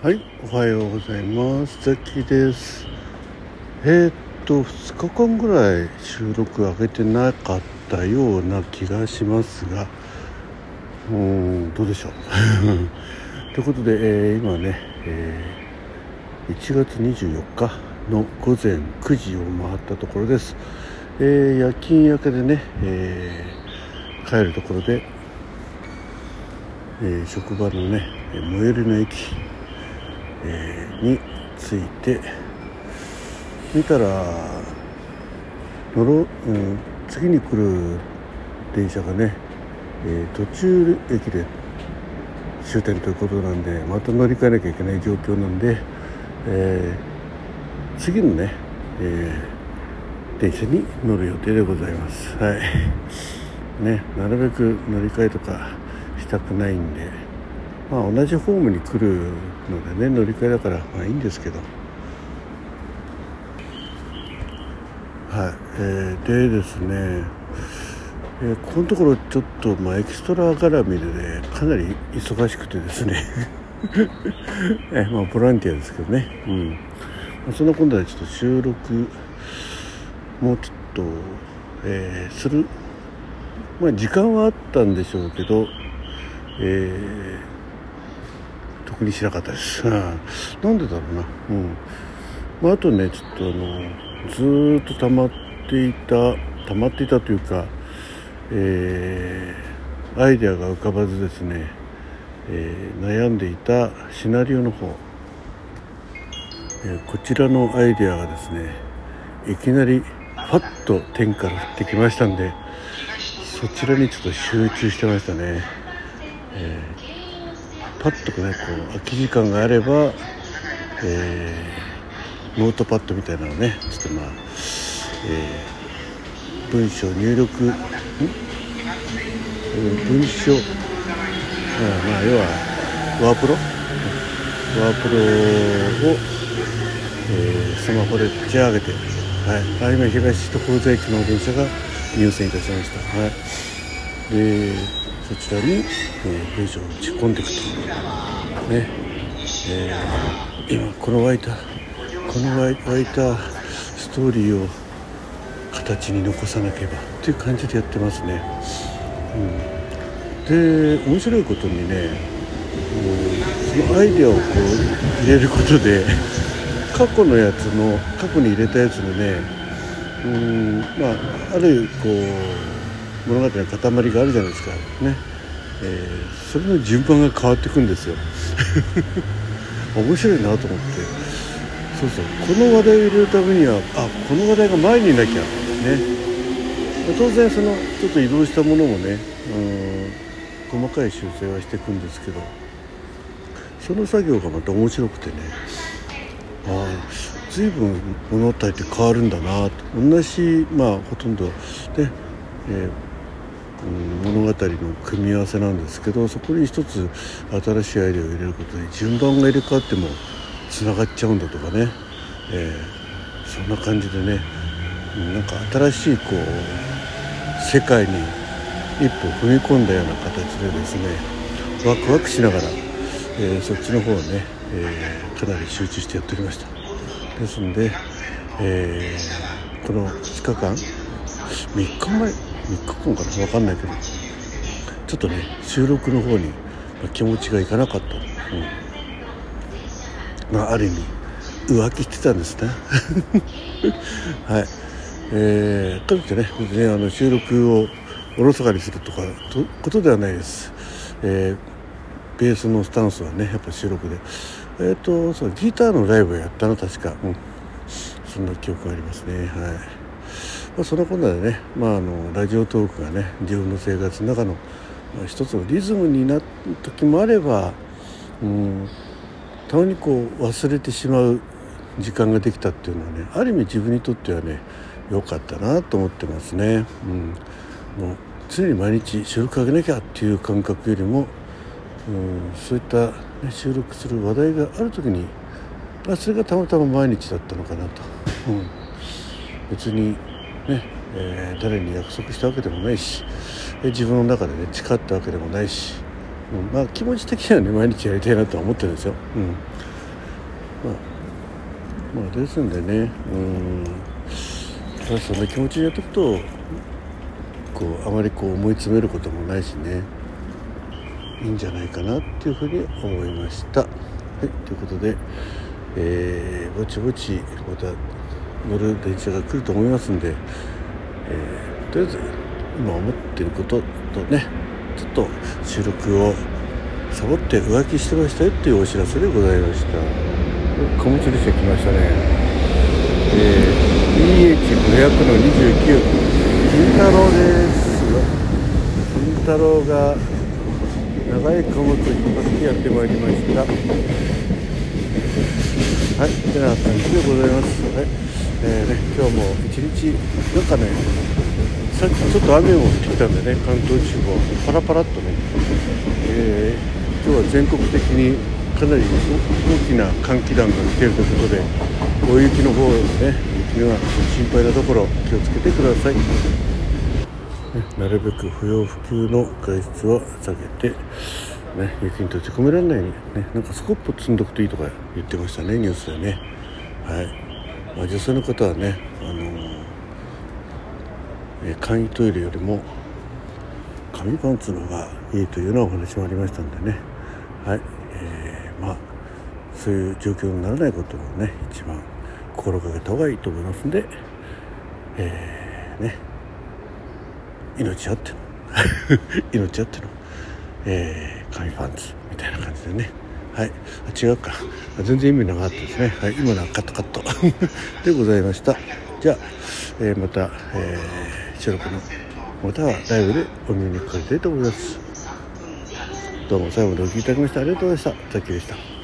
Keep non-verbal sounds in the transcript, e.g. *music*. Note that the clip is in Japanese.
はい、おはようございます。ザキです。えー、っと、2日間ぐらい収録上げてなかったような気がしますが、うーん、どうでしょう？*laughs* ということで、えー今ね、えー1月24日の午前9時を回ったところです。え夜勤明けでね、え帰るところで、え職場のね最寄りの駅えーについて見たら乗ろう、うん、次に来る電車がね、えー途中駅で終点ということなんでまた乗り換えなきゃいけない状況なんで、えー次のね、えー電車に乗る予定でございます。はい。ねなるべく乗り換えとかしたくないんでまあ同じホームに来るのでね乗り換えだからまあいいんですけど。はい、えーでですね、えーここのところちょっと、まあ、エキストラ絡みでねかなり忙しくてですね。*laughs* えーまあボランティアですけどね。うん、まあ、そんな今度はちょっと収録もうちょっと、えーする。まあ時間はあったんでしょうけどえー特にしなかったです。うんなんでだろうな。うん。まあ、あとね、ちょっとあの、ずっと溜まっていた、溜まっていたというか、えーアイデアが浮かばずですね、えー悩んでいたシナリオの方、えーこちらのアイデアがですね、いきなりファッと天から降ってきましたんで、そちらにちょっと集中してましたね。えーパッとねこう空き時間があれば、えーノートパッドみたいなのねちょっとまあ、えー文章入力ん？うん文章、うんまあ要はワープロ？ワープロを、えースマホで立ち上げて、はい、あ今東と宝西駅の電車が入線いたしました。はい。でそちらに、えー文章を打ち込んでいくと。ね、えー今この湧いたこの湧いたストーリーを形に残さなければっていう感じでやってますね、うん、で面白いことにねそのアイデアをこう入れることで *laughs* 過去のやつの過去に入れたやつのねうんまああるこう物語の塊があるじゃないですか。ね、えーそれの順番が変わっていくんですよ。*laughs* 面白いなと思って。そうそう。この話題を入れるためにはあこの話題が前になきゃ。ね。当然そのちょっと移動したものもねうん細かい修正はしていくんですけど。その作業がまた面白くてね。ああ随分物語って変わるんだなと。同じまあほとんどね、えー物語の組み合わせなんですけどそこに一つ新しいアイデアを入れることで順番が入れ替わってもつながっちゃうんだとかね、えーそんな感じでね。うんなんか新しいこう世界に一歩踏み込んだような形でですねワクワクしながら、えーそっちの方をね、えーかなり集中してやっておりました。ですので、えこの2日間3日前3日間かな分かんないけどちょっとね収録の方に気持ちがいかなかった、うん。まあ、ある意味浮気してたんですね。*laughs* はい。えー、といってね別にあの収録をおろそかにするとかとことではないです、えーベースのスタンスはねやっぱ収録で。えっ、とそうギターのライブをやったの確か、うん、そんな記憶がありますね。はい、まあ、そんなこんなでね、まあ、あのラジオトークがね自分の生活の中の、まあ、一つのリズムになった時もあれば、うん、たまにこう忘れてしまう時間ができたっていうのはねある意味自分にとってはね良かったなと思ってますね。うん、もう常に毎日収録上げなきゃっていう感覚よりも、うん、そういった、ね、収録する話題がある時に、ま、それがたまたま毎日だったのかなと。うん、別にね、えー誰に約束したわけでもないしえ自分の中でね誓ったわけでもないし、うん、まあ気持ち的にはね毎日やりたいなとは思ってるんですよ、うん。まあ、まあですんでねうん。ただそんな気持ちにやっていくとこうあまりこう思い詰めることもないしねいいんじゃないかなっていうふうに思いました。はい、ということで、えー、ぼちぼちまた乗る電車が来ると思いますんで、えー、とりあえず今思ってることとねちょっと収録をサボって浮気してましたよっていうお知らせでございました。小道でしてきましたね。えー、EH500 の29金太郎です金太郎が長い貨物を引っ張ってやってまいりました。はいてな感じでございます。はいえーね、今日も一日なんかねさっきちょっと雨も降ってきたんでね関東地方パラパラっとね、えー、今日は全国的にかなり大きな寒気団が来ているということで大雪の方ね雪は心配なところ気をつけてください、なるべく不要不急の外出は避けてね、雪に閉じ込められないようにねなんかスコップ積んどくといいとか言ってましたねニュースでね。はい、まあ、女性の方はねあのえ簡易トイレよりも紙パンツの方がいいというようなお話もありましたんでね。はい、えー、まあそういう状況にならないことをね一番心がけた方がいいと思いますんで、えー、ね。命あっての。*laughs* 命あっての、えー、紙パンツみたいな感じでね。はい。あ違うか。全然意味なかったですね。はい。今のはカットカット。*laughs* でございました。じゃあ、えー、また、えー収録のまたはライブでお耳にかかりたいと思います。どうも最後までお聴きいただきましてありがとうございました。ザッキーでした。